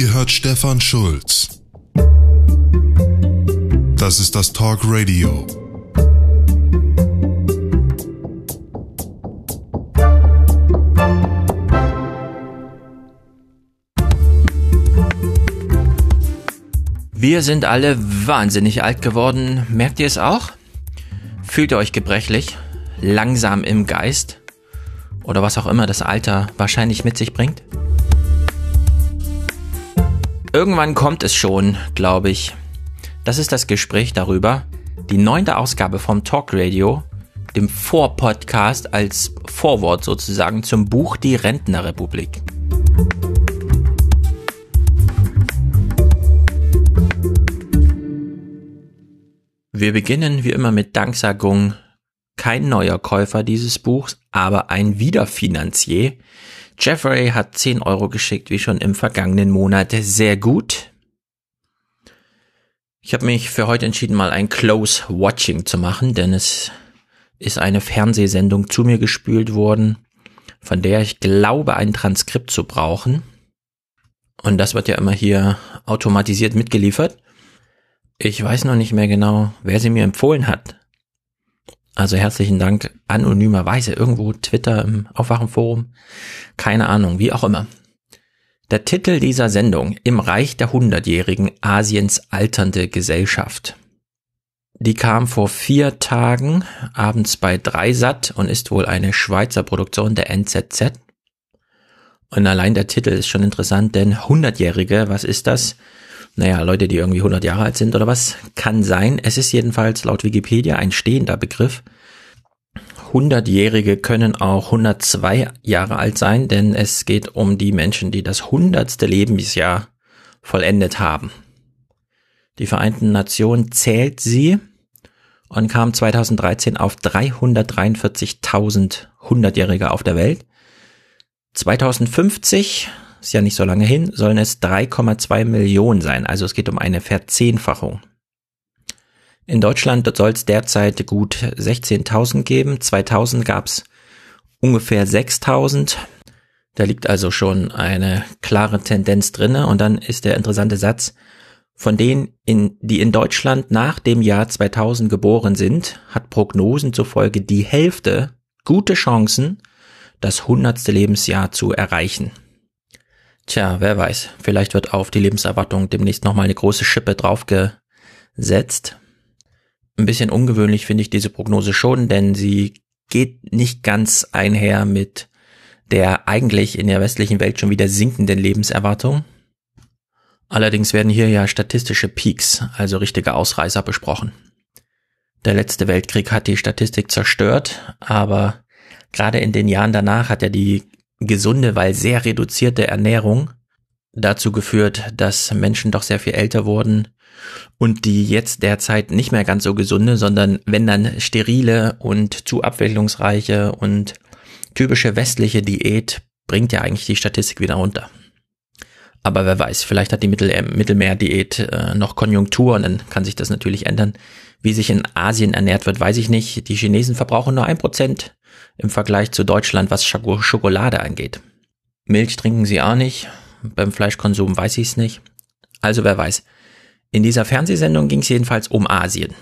Ihr hört Stefan Schulz. Das ist das Talk Radio. Wir sind alle wahnsinnig alt geworden. Merkt ihr es auch? Fühlt ihr euch gebrechlich? Langsam im Geist? Oder was auch immer das Alter wahrscheinlich mit sich bringt? Irgendwann kommt es schon, glaube ich. Das ist das Gespräch darüber. Die neunte Ausgabe vom Talk Radio, dem Vorpodcast als Vorwort sozusagen zum Buch Die Rentnerrepublik. Wir beginnen wie immer mit Danksagung. Kein neuer Käufer dieses Buchs, aber ein Wiederfinanzier. Jeffrey hat 10 Euro geschickt, wie schon im vergangenen Monat. Sehr gut. Ich habe mich für heute entschieden, mal ein Close Watching zu machen, denn es ist eine Fernsehsendung zu mir gespült worden, von der ich glaube, ein Transkript zu brauchen. Und das wird ja immer hier automatisiert mitgeliefert. Ich weiß noch nicht mehr genau, wer sie mir empfohlen hat. Also herzlichen Dank anonymerweise irgendwo Twitter im Aufwachenforum. Keine Ahnung, wie auch immer. Der Titel dieser Sendung Im Reich der Hundertjährigen Asiens alternde Gesellschaft. Die kam vor vier Tagen abends bei Dreisat und ist wohl eine Schweizer Produktion der NZZ. Und allein der Titel ist schon interessant, denn Hundertjährige, was ist das? Naja, Leute, die irgendwie 100 Jahre alt sind oder was, kann sein. Es ist jedenfalls laut Wikipedia ein stehender Begriff. 100-Jährige können auch 102 Jahre alt sein, denn es geht um die Menschen, die das hundertste Lebensjahr vollendet haben. Die Vereinten Nationen zählt sie und kam 2013 auf 343.000 100-Jährige auf der Welt. 2050 ist ja nicht so lange hin, sollen es 3,2 Millionen sein. Also es geht um eine Verzehnfachung. In Deutschland soll es derzeit gut 16.000 geben. 2000 gab es ungefähr 6.000. Da liegt also schon eine klare Tendenz drinne. Und dann ist der interessante Satz, von denen, in, die in Deutschland nach dem Jahr 2000 geboren sind, hat Prognosen zufolge die Hälfte gute Chancen, das hundertste Lebensjahr zu erreichen. Tja, wer weiß. Vielleicht wird auf die Lebenserwartung demnächst nochmal eine große Schippe draufgesetzt. Ein bisschen ungewöhnlich finde ich diese Prognose schon, denn sie geht nicht ganz einher mit der eigentlich in der westlichen Welt schon wieder sinkenden Lebenserwartung. Allerdings werden hier ja statistische Peaks, also richtige Ausreißer besprochen. Der letzte Weltkrieg hat die Statistik zerstört, aber gerade in den Jahren danach hat ja die gesunde, weil sehr reduzierte Ernährung dazu geführt, dass Menschen doch sehr viel älter wurden und die jetzt derzeit nicht mehr ganz so gesunde, sondern wenn dann sterile und zu abwechslungsreiche und typische westliche Diät bringt ja eigentlich die Statistik wieder runter. Aber wer weiß, vielleicht hat die Mittel äh, Mittelmeerdiät äh, noch Konjunktur und dann kann sich das natürlich ändern. Wie sich in Asien ernährt wird, weiß ich nicht. Die Chinesen verbrauchen nur ein Prozent im Vergleich zu Deutschland, was Schokolade angeht. Milch trinken sie auch nicht. Beim Fleischkonsum weiß ich es nicht. Also wer weiß. In dieser Fernsehsendung ging es jedenfalls um Asien.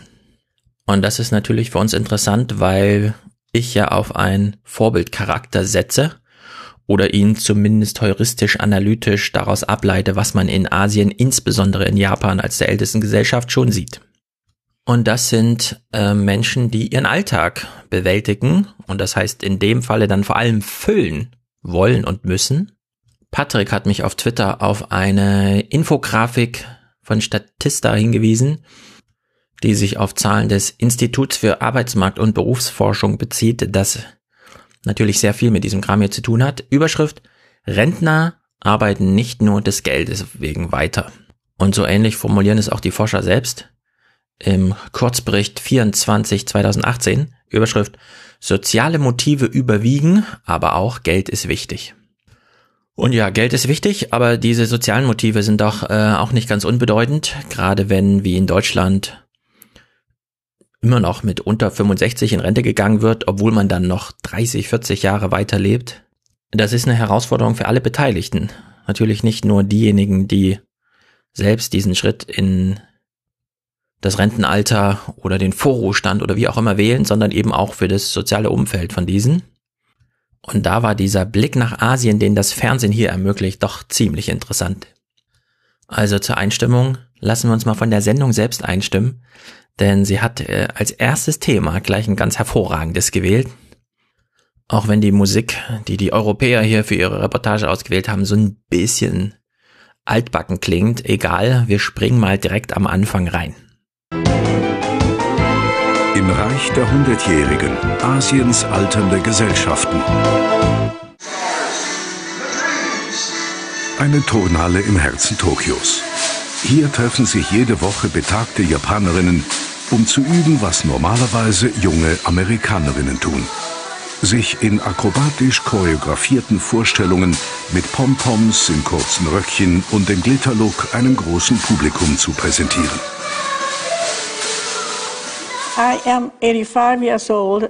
Und das ist natürlich für uns interessant, weil ich ja auf einen Vorbildcharakter setze oder ihn zumindest heuristisch analytisch daraus ableite, was man in Asien, insbesondere in Japan als der ältesten Gesellschaft schon sieht. Und das sind äh, Menschen, die ihren Alltag bewältigen und das heißt in dem Falle dann vor allem füllen wollen und müssen. Patrick hat mich auf Twitter auf eine Infografik von Statista hingewiesen, die sich auf Zahlen des Instituts für Arbeitsmarkt und Berufsforschung bezieht, das natürlich sehr viel mit diesem Kram hier zu tun hat. Überschrift Rentner arbeiten nicht nur des Geldes wegen weiter. Und so ähnlich formulieren es auch die Forscher selbst im Kurzbericht 24 2018, Überschrift Soziale Motive überwiegen, aber auch Geld ist wichtig. Und ja, Geld ist wichtig, aber diese sozialen Motive sind doch äh, auch nicht ganz unbedeutend, gerade wenn wie in Deutschland immer noch mit unter 65 in Rente gegangen wird, obwohl man dann noch 30, 40 Jahre weiterlebt. Das ist eine Herausforderung für alle Beteiligten. natürlich nicht nur diejenigen, die selbst diesen Schritt in das Rentenalter oder den Vorruhestand oder wie auch immer wählen, sondern eben auch für das soziale Umfeld von diesen. Und da war dieser Blick nach Asien, den das Fernsehen hier ermöglicht, doch ziemlich interessant. Also zur Einstimmung lassen wir uns mal von der Sendung selbst einstimmen, denn sie hat äh, als erstes Thema gleich ein ganz hervorragendes gewählt. Auch wenn die Musik, die die Europäer hier für ihre Reportage ausgewählt haben, so ein bisschen altbacken klingt, egal, wir springen mal direkt am Anfang rein. Im Reich der Hundertjährigen, Asiens alternde Gesellschaften. Eine Turnhalle im Herzen Tokios. Hier treffen sich jede Woche betagte Japanerinnen, um zu üben, was normalerweise junge Amerikanerinnen tun. Sich in akrobatisch choreografierten Vorstellungen mit Pompoms in kurzen Röckchen und dem Glitterlook einem großen Publikum zu präsentieren.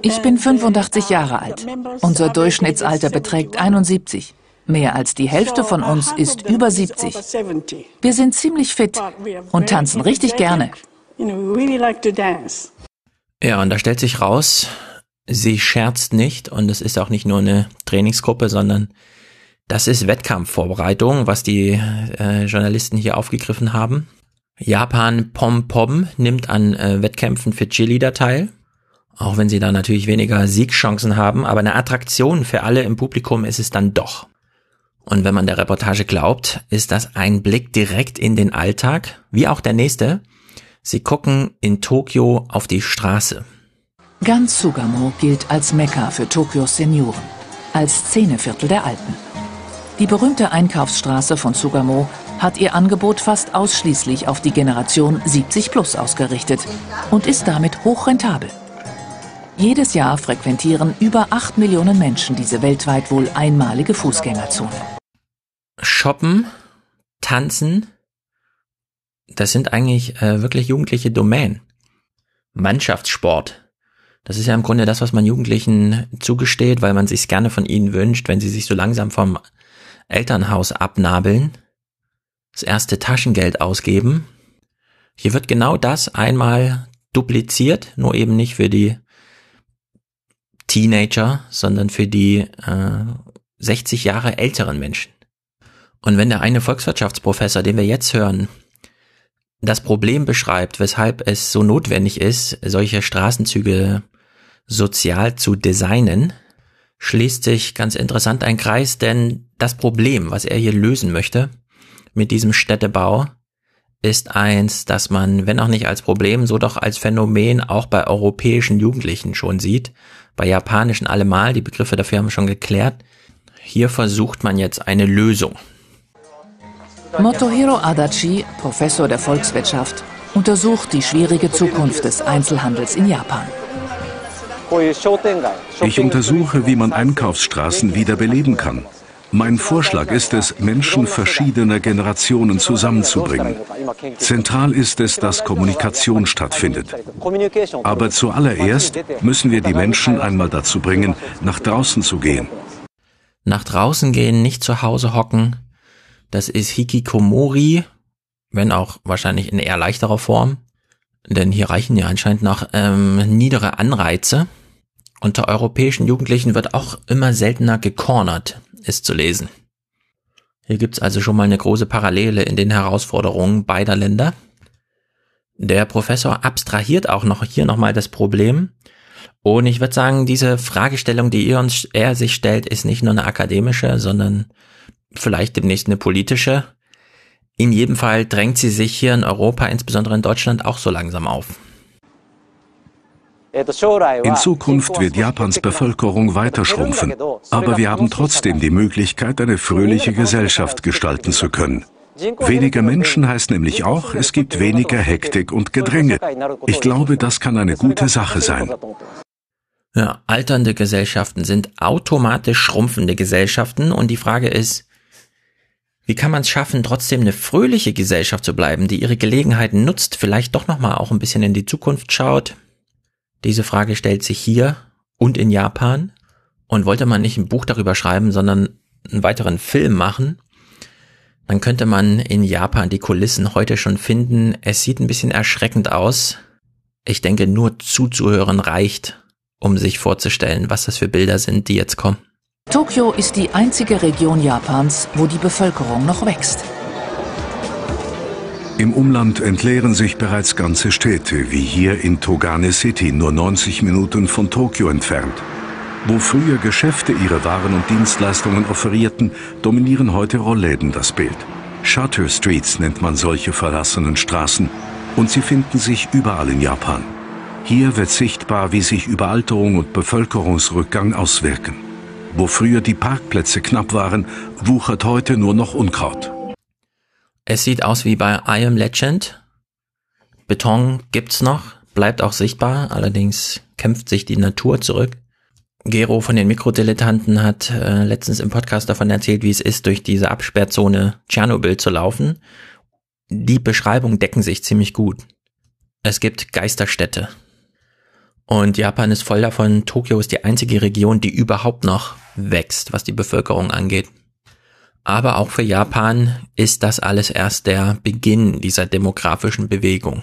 Ich bin 85 Jahre alt. Unser Durchschnittsalter beträgt 71. Mehr als die Hälfte von uns ist über 70. Wir sind ziemlich fit und tanzen richtig gerne. Ja, und da stellt sich raus, sie scherzt nicht und es ist auch nicht nur eine Trainingsgruppe, sondern das ist Wettkampfvorbereitung, was die äh, Journalisten hier aufgegriffen haben. Japan Pom Pom nimmt an äh, Wettkämpfen für Cheerleader teil. Auch wenn sie da natürlich weniger Siegchancen haben, aber eine Attraktion für alle im Publikum ist es dann doch. Und wenn man der Reportage glaubt, ist das ein Blick direkt in den Alltag, wie auch der nächste. Sie gucken in Tokio auf die Straße. Ganz Sugamo gilt als Mekka für Tokios Senioren, als Szeneviertel der Alten. Die berühmte Einkaufsstraße von Sugamo hat ihr Angebot fast ausschließlich auf die Generation 70 plus ausgerichtet und ist damit hochrentabel. Jedes Jahr frequentieren über 8 Millionen Menschen diese weltweit wohl einmalige Fußgängerzone. Shoppen, tanzen, das sind eigentlich äh, wirklich jugendliche Domänen. Mannschaftssport, das ist ja im Grunde das, was man Jugendlichen zugesteht, weil man sich gerne von ihnen wünscht, wenn sie sich so langsam vom Elternhaus abnabeln das erste Taschengeld ausgeben. Hier wird genau das einmal dupliziert, nur eben nicht für die Teenager, sondern für die äh, 60 Jahre älteren Menschen. Und wenn der eine Volkswirtschaftsprofessor, den wir jetzt hören, das Problem beschreibt, weshalb es so notwendig ist, solche Straßenzüge sozial zu designen, schließt sich ganz interessant ein Kreis, denn das Problem, was er hier lösen möchte, mit diesem Städtebau ist eins, das man, wenn auch nicht als Problem, so doch als Phänomen auch bei europäischen Jugendlichen schon sieht, bei japanischen allemal, die Begriffe dafür haben wir schon geklärt. Hier versucht man jetzt eine Lösung. Motohiro Adachi, Professor der Volkswirtschaft, untersucht die schwierige Zukunft des Einzelhandels in Japan. Ich untersuche, wie man Einkaufsstraßen wiederbeleben kann. Mein Vorschlag ist es, Menschen verschiedener Generationen zusammenzubringen. Zentral ist es, dass Kommunikation stattfindet. Aber zuallererst müssen wir die Menschen einmal dazu bringen, nach draußen zu gehen. Nach draußen gehen, nicht zu Hause hocken. Das ist Hikikomori, wenn auch wahrscheinlich in eher leichterer Form. Denn hier reichen ja anscheinend noch ähm, niedere Anreize. Unter europäischen Jugendlichen wird auch immer seltener gecornert ist zu lesen. Hier gibt's also schon mal eine große Parallele in den Herausforderungen beider Länder. Der Professor abstrahiert auch noch hier nochmal das Problem. Und ich würde sagen, diese Fragestellung, die ihr uns, er sich stellt, ist nicht nur eine akademische, sondern vielleicht demnächst eine politische. In jedem Fall drängt sie sich hier in Europa, insbesondere in Deutschland, auch so langsam auf. In Zukunft wird Japans Bevölkerung weiter schrumpfen, aber wir haben trotzdem die Möglichkeit, eine fröhliche Gesellschaft gestalten zu können. Weniger Menschen heißt nämlich auch, es gibt weniger Hektik und Gedränge. Ich glaube, das kann eine gute Sache sein. Ja, alternde Gesellschaften sind automatisch schrumpfende Gesellschaften und die Frage ist, wie kann man es schaffen, trotzdem eine fröhliche Gesellschaft zu bleiben, die ihre Gelegenheiten nutzt, vielleicht doch nochmal auch ein bisschen in die Zukunft schaut, diese Frage stellt sich hier und in Japan. Und wollte man nicht ein Buch darüber schreiben, sondern einen weiteren Film machen, dann könnte man in Japan die Kulissen heute schon finden. Es sieht ein bisschen erschreckend aus. Ich denke, nur zuzuhören reicht, um sich vorzustellen, was das für Bilder sind, die jetzt kommen. Tokio ist die einzige Region Japans, wo die Bevölkerung noch wächst. Im Umland entleeren sich bereits ganze Städte, wie hier in Togane City, nur 90 Minuten von Tokio entfernt. Wo früher Geschäfte ihre Waren und Dienstleistungen offerierten, dominieren heute Rollläden das Bild. Shutter Streets nennt man solche verlassenen Straßen und sie finden sich überall in Japan. Hier wird sichtbar, wie sich Überalterung und Bevölkerungsrückgang auswirken. Wo früher die Parkplätze knapp waren, wuchert heute nur noch Unkraut. Es sieht aus wie bei I Am Legend. Beton gibt's noch, bleibt auch sichtbar, allerdings kämpft sich die Natur zurück. Gero von den Mikrodilettanten hat äh, letztens im Podcast davon erzählt, wie es ist, durch diese Absperrzone Tschernobyl zu laufen. Die Beschreibungen decken sich ziemlich gut. Es gibt Geisterstädte. Und Japan ist voll davon. Tokio ist die einzige Region, die überhaupt noch wächst, was die Bevölkerung angeht. Aber auch für Japan ist das alles erst der Beginn dieser demografischen Bewegung.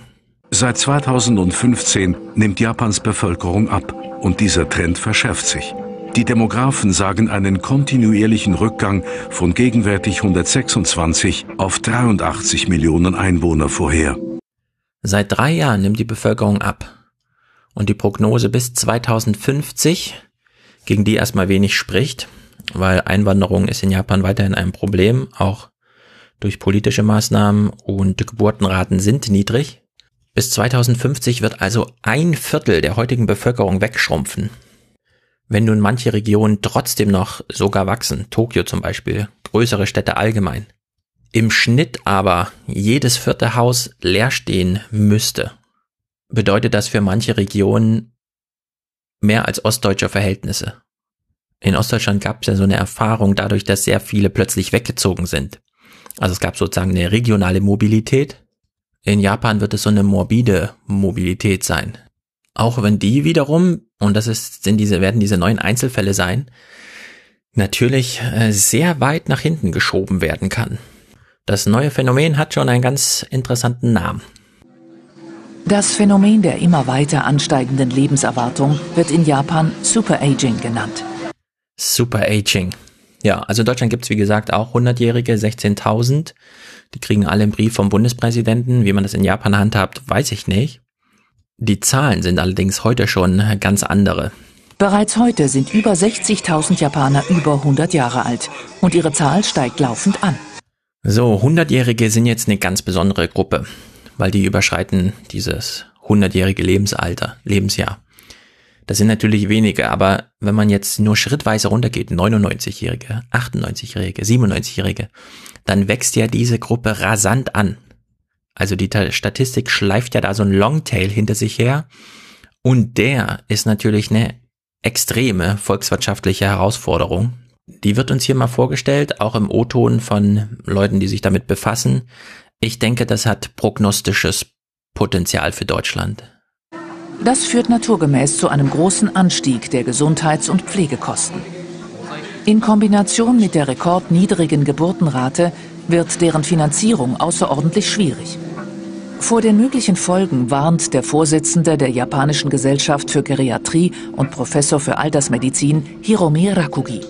Seit 2015 nimmt Japans Bevölkerung ab und dieser Trend verschärft sich. Die Demografen sagen einen kontinuierlichen Rückgang von gegenwärtig 126 auf 83 Millionen Einwohner vorher. Seit drei Jahren nimmt die Bevölkerung ab. Und die Prognose bis 2050, gegen die erstmal wenig spricht, weil Einwanderung ist in Japan weiterhin ein Problem, auch durch politische Maßnahmen und Geburtenraten sind niedrig. Bis 2050 wird also ein Viertel der heutigen Bevölkerung wegschrumpfen. Wenn nun manche Regionen trotzdem noch sogar wachsen, Tokio zum Beispiel, größere Städte allgemein, im Schnitt aber jedes vierte Haus leer stehen müsste, bedeutet das für manche Regionen mehr als ostdeutsche Verhältnisse. In Ostdeutschland gab es ja so eine Erfahrung dadurch, dass sehr viele plötzlich weggezogen sind. Also es gab sozusagen eine regionale Mobilität in Japan wird es so eine morbide Mobilität sein. Auch wenn die wiederum, und das ist, sind diese, werden diese neuen Einzelfälle sein, natürlich äh, sehr weit nach hinten geschoben werden kann. Das neue Phänomen hat schon einen ganz interessanten Namen. Das Phänomen der immer weiter ansteigenden Lebenserwartung wird in Japan Superaging genannt. Superaging. Ja, also in Deutschland gibt's wie gesagt auch 100-Jährige, 16.000. Die kriegen alle einen Brief vom Bundespräsidenten. Wie man das in Japan handhabt, weiß ich nicht. Die Zahlen sind allerdings heute schon ganz andere. Bereits heute sind über 60.000 Japaner über 100 Jahre alt und ihre Zahl steigt laufend an. So, 100-Jährige sind jetzt eine ganz besondere Gruppe, weil die überschreiten dieses 100-jährige Lebensalter, Lebensjahr. Das sind natürlich wenige, aber wenn man jetzt nur schrittweise runtergeht, 99-Jährige, 98-Jährige, 97-Jährige, dann wächst ja diese Gruppe rasant an. Also die Statistik schleift ja da so ein Longtail hinter sich her. Und der ist natürlich eine extreme volkswirtschaftliche Herausforderung. Die wird uns hier mal vorgestellt, auch im O-Ton von Leuten, die sich damit befassen. Ich denke, das hat prognostisches Potenzial für Deutschland. Das führt naturgemäß zu einem großen Anstieg der Gesundheits- und Pflegekosten. In Kombination mit der rekordniedrigen Geburtenrate wird deren Finanzierung außerordentlich schwierig. Vor den möglichen Folgen warnt der Vorsitzende der japanischen Gesellschaft für Geriatrie und Professor für Altersmedizin Hiromi Rakugi.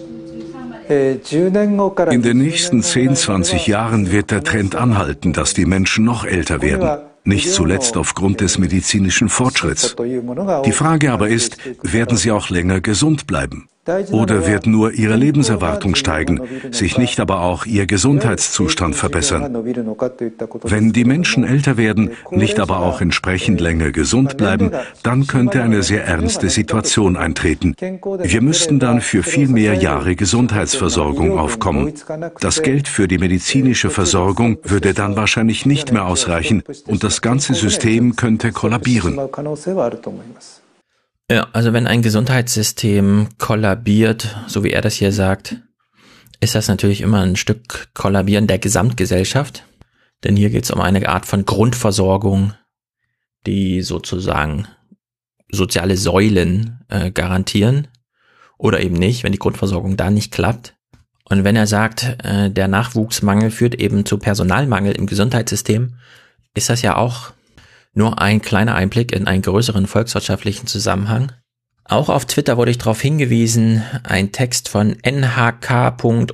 In den nächsten 10, 20 Jahren wird der Trend anhalten, dass die Menschen noch älter werden nicht zuletzt aufgrund des medizinischen Fortschritts. Die Frage aber ist, werden sie auch länger gesund bleiben? Oder wird nur ihre Lebenserwartung steigen, sich nicht aber auch ihr Gesundheitszustand verbessern? Wenn die Menschen älter werden, nicht aber auch entsprechend länger gesund bleiben, dann könnte eine sehr ernste Situation eintreten. Wir müssten dann für viel mehr Jahre Gesundheitsversorgung aufkommen. Das Geld für die medizinische Versorgung würde dann wahrscheinlich nicht mehr ausreichen und das ganze System könnte kollabieren. Ja, also wenn ein Gesundheitssystem kollabiert, so wie er das hier sagt, ist das natürlich immer ein Stück Kollabieren der Gesamtgesellschaft. Denn hier geht es um eine Art von Grundversorgung, die sozusagen soziale Säulen äh, garantieren oder eben nicht, wenn die Grundversorgung da nicht klappt. Und wenn er sagt, äh, der Nachwuchsmangel führt eben zu Personalmangel im Gesundheitssystem, ist das ja auch nur ein kleiner Einblick in einen größeren volkswirtschaftlichen Zusammenhang. Auch auf Twitter wurde ich darauf hingewiesen, ein Text von nhk.or.jp,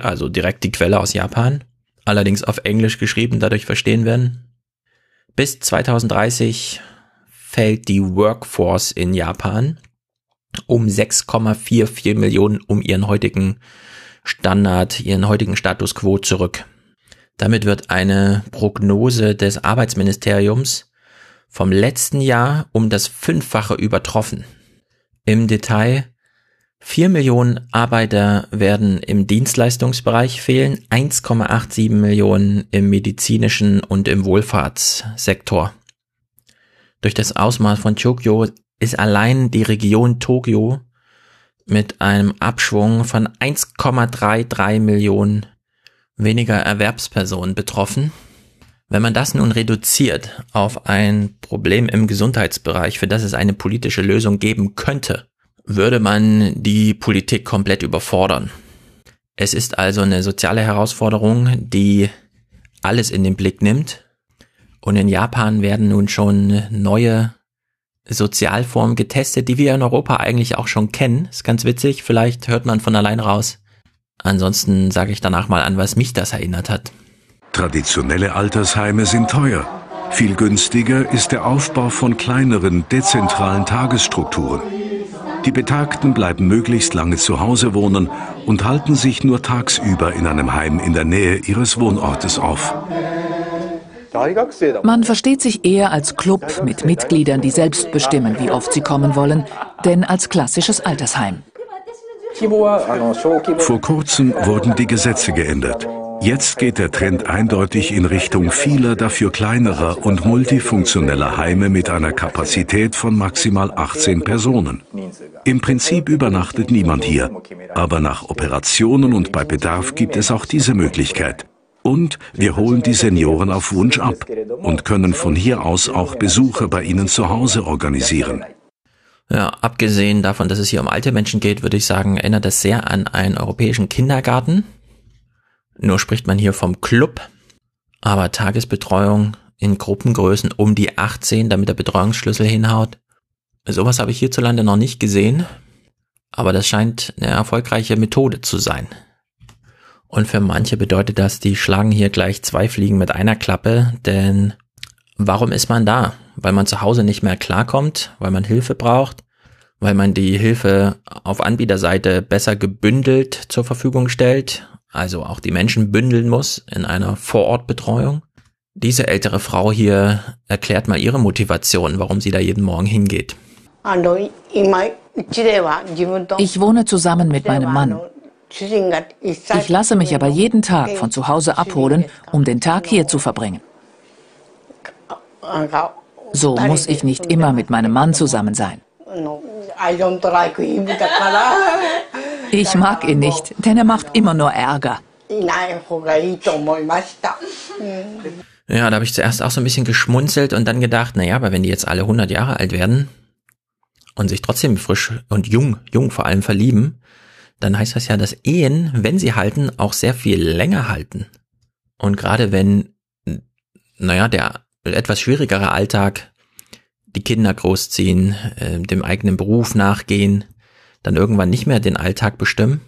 also direkt die Quelle aus Japan, allerdings auf Englisch geschrieben, dadurch verstehen werden. Bis 2030 fällt die Workforce in Japan um 6,44 Millionen um ihren heutigen Standard, ihren heutigen Status quo zurück. Damit wird eine Prognose des Arbeitsministeriums vom letzten Jahr um das Fünffache übertroffen. Im Detail 4 Millionen Arbeiter werden im Dienstleistungsbereich fehlen, 1,87 Millionen im medizinischen und im Wohlfahrtssektor. Durch das Ausmaß von Tokio ist allein die Region Tokio mit einem Abschwung von 1,33 Millionen weniger Erwerbspersonen betroffen. Wenn man das nun reduziert auf ein Problem im Gesundheitsbereich, für das es eine politische Lösung geben könnte, würde man die Politik komplett überfordern. Es ist also eine soziale Herausforderung, die alles in den Blick nimmt. Und in Japan werden nun schon neue Sozialformen getestet, die wir in Europa eigentlich auch schon kennen. Ist ganz witzig, vielleicht hört man von allein raus. Ansonsten sage ich danach mal an, was mich das erinnert hat. Traditionelle Altersheime sind teuer. Viel günstiger ist der Aufbau von kleineren, dezentralen Tagesstrukturen. Die Betagten bleiben möglichst lange zu Hause wohnen und halten sich nur tagsüber in einem Heim in der Nähe ihres Wohnortes auf. Man versteht sich eher als Club mit Mitgliedern, die selbst bestimmen, wie oft sie kommen wollen, denn als klassisches Altersheim. Vor kurzem wurden die Gesetze geändert. Jetzt geht der Trend eindeutig in Richtung vieler, dafür kleinerer und multifunktioneller Heime mit einer Kapazität von maximal 18 Personen. Im Prinzip übernachtet niemand hier, aber nach Operationen und bei Bedarf gibt es auch diese Möglichkeit. Und wir holen die Senioren auf Wunsch ab und können von hier aus auch Besuche bei ihnen zu Hause organisieren. Ja, abgesehen davon, dass es hier um alte Menschen geht, würde ich sagen, erinnert das sehr an einen europäischen Kindergarten. Nur spricht man hier vom Club, aber Tagesbetreuung in Gruppengrößen um die 18, damit der Betreuungsschlüssel hinhaut. Sowas habe ich hierzulande noch nicht gesehen, aber das scheint eine erfolgreiche Methode zu sein. Und für manche bedeutet das, die schlagen hier gleich zwei Fliegen mit einer Klappe, denn warum ist man da? Weil man zu Hause nicht mehr klarkommt, weil man Hilfe braucht, weil man die Hilfe auf Anbieterseite besser gebündelt zur Verfügung stellt, also auch die Menschen bündeln muss in einer Vorortbetreuung. Diese ältere Frau hier erklärt mal ihre Motivation, warum sie da jeden Morgen hingeht. Ich wohne zusammen mit meinem Mann. Ich lasse mich aber jeden Tag von zu Hause abholen, um den Tag hier zu verbringen. So muss ich nicht immer mit meinem Mann zusammen sein. Ich mag ihn nicht, denn er macht immer nur Ärger. Ja, da habe ich zuerst auch so ein bisschen geschmunzelt und dann gedacht, naja, aber wenn die jetzt alle 100 Jahre alt werden und sich trotzdem frisch und jung, jung vor allem verlieben, dann heißt das ja, dass Ehen, wenn sie halten, auch sehr viel länger halten. Und gerade wenn, naja, der etwas schwierigere Alltag, die Kinder großziehen, äh, dem eigenen Beruf nachgehen, dann irgendwann nicht mehr den Alltag bestimmen,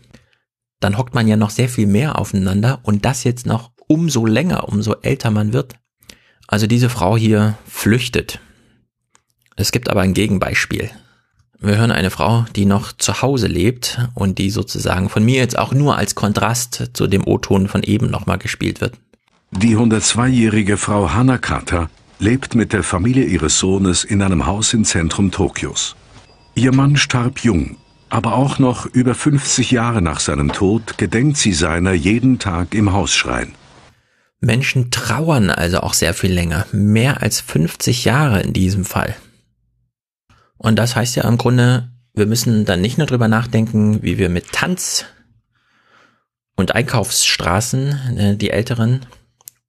dann hockt man ja noch sehr viel mehr aufeinander und das jetzt noch umso länger, umso älter man wird. Also diese Frau hier flüchtet. Es gibt aber ein Gegenbeispiel. Wir hören eine Frau, die noch zu Hause lebt und die sozusagen von mir jetzt auch nur als Kontrast zu dem O-Ton von eben nochmal gespielt wird. Die 102-jährige Frau Hanakata lebt mit der Familie ihres Sohnes in einem Haus im Zentrum Tokios. Ihr Mann starb jung, aber auch noch über 50 Jahre nach seinem Tod gedenkt sie seiner jeden Tag im Hausschrein. Menschen trauern also auch sehr viel länger, mehr als 50 Jahre in diesem Fall. Und das heißt ja im Grunde, wir müssen dann nicht nur drüber nachdenken, wie wir mit Tanz und Einkaufsstraßen äh, die Älteren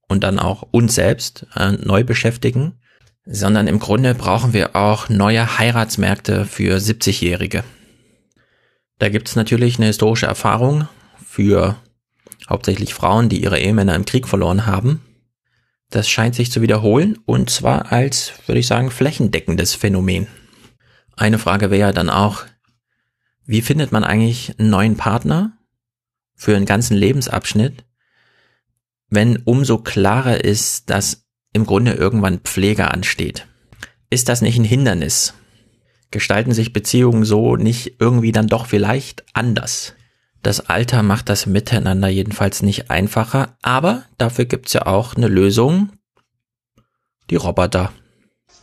und dann auch uns selbst äh, neu beschäftigen, sondern im Grunde brauchen wir auch neue Heiratsmärkte für 70-Jährige. Da gibt's natürlich eine historische Erfahrung für hauptsächlich Frauen, die ihre Ehemänner im Krieg verloren haben. Das scheint sich zu wiederholen und zwar als, würde ich sagen, flächendeckendes Phänomen. Eine Frage wäre dann auch, wie findet man eigentlich einen neuen Partner für einen ganzen Lebensabschnitt, wenn umso klarer ist, dass im Grunde irgendwann Pflege ansteht? Ist das nicht ein Hindernis? Gestalten sich Beziehungen so nicht irgendwie dann doch vielleicht anders? Das Alter macht das Miteinander jedenfalls nicht einfacher, aber dafür gibt's ja auch eine Lösung. Die Roboter.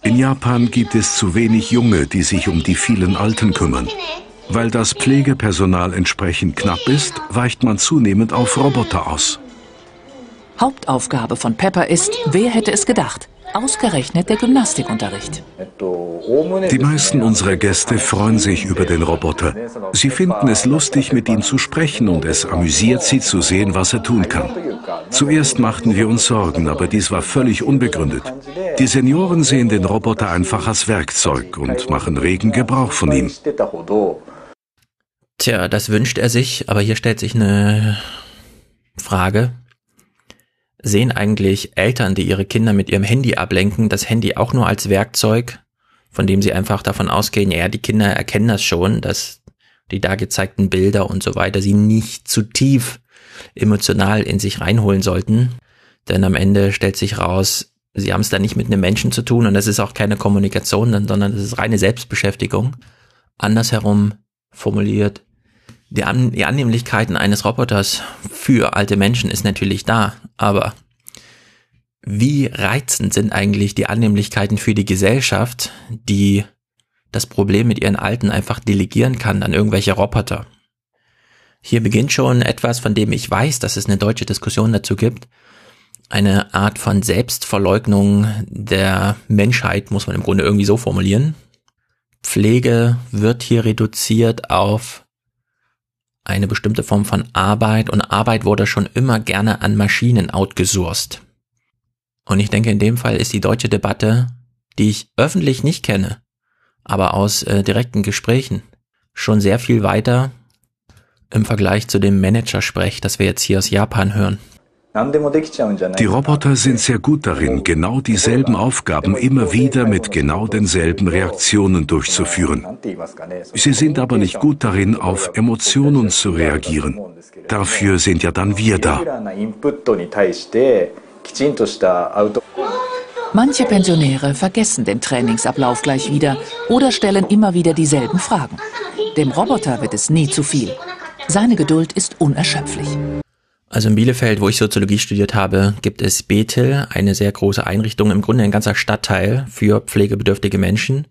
In Japan gibt es zu wenig Junge, die sich um die vielen Alten kümmern. Weil das Pflegepersonal entsprechend knapp ist, weicht man zunehmend auf Roboter aus. Hauptaufgabe von Pepper ist, wer hätte es gedacht, Ausgerechnet der Gymnastikunterricht. Die meisten unserer Gäste freuen sich über den Roboter. Sie finden es lustig, mit ihm zu sprechen und es amüsiert sie zu sehen, was er tun kann. Zuerst machten wir uns Sorgen, aber dies war völlig unbegründet. Die Senioren sehen den Roboter einfach als Werkzeug und machen regen Gebrauch von ihm. Tja, das wünscht er sich, aber hier stellt sich eine Frage sehen eigentlich Eltern, die ihre Kinder mit ihrem Handy ablenken, das Handy auch nur als Werkzeug, von dem sie einfach davon ausgehen, ja, die Kinder erkennen das schon, dass die da gezeigten Bilder und so weiter sie nicht zu tief emotional in sich reinholen sollten. Denn am Ende stellt sich raus, sie haben es da nicht mit einem Menschen zu tun und das ist auch keine Kommunikation, sondern das ist reine Selbstbeschäftigung. Andersherum formuliert, die, An die Annehmlichkeiten eines Roboters für alte Menschen ist natürlich da, aber wie reizend sind eigentlich die Annehmlichkeiten für die Gesellschaft, die das Problem mit ihren Alten einfach delegieren kann an irgendwelche Roboter? Hier beginnt schon etwas, von dem ich weiß, dass es eine deutsche Diskussion dazu gibt. Eine Art von Selbstverleugnung der Menschheit, muss man im Grunde irgendwie so formulieren. Pflege wird hier reduziert auf eine bestimmte Form von Arbeit und Arbeit wurde schon immer gerne an Maschinen outgesourced. Und ich denke, in dem Fall ist die deutsche Debatte, die ich öffentlich nicht kenne, aber aus äh, direkten Gesprächen, schon sehr viel weiter im Vergleich zu dem Managersprech, das wir jetzt hier aus Japan hören. Die Roboter sind sehr gut darin, genau dieselben Aufgaben immer wieder mit genau denselben Reaktionen durchzuführen. Sie sind aber nicht gut darin, auf Emotionen zu reagieren. Dafür sind ja dann wir da. Manche Pensionäre vergessen den Trainingsablauf gleich wieder oder stellen immer wieder dieselben Fragen. Dem Roboter wird es nie zu viel. Seine Geduld ist unerschöpflich. Also in Bielefeld, wo ich Soziologie studiert habe, gibt es Bethel, eine sehr große Einrichtung, im Grunde ein ganzer Stadtteil für pflegebedürftige Menschen,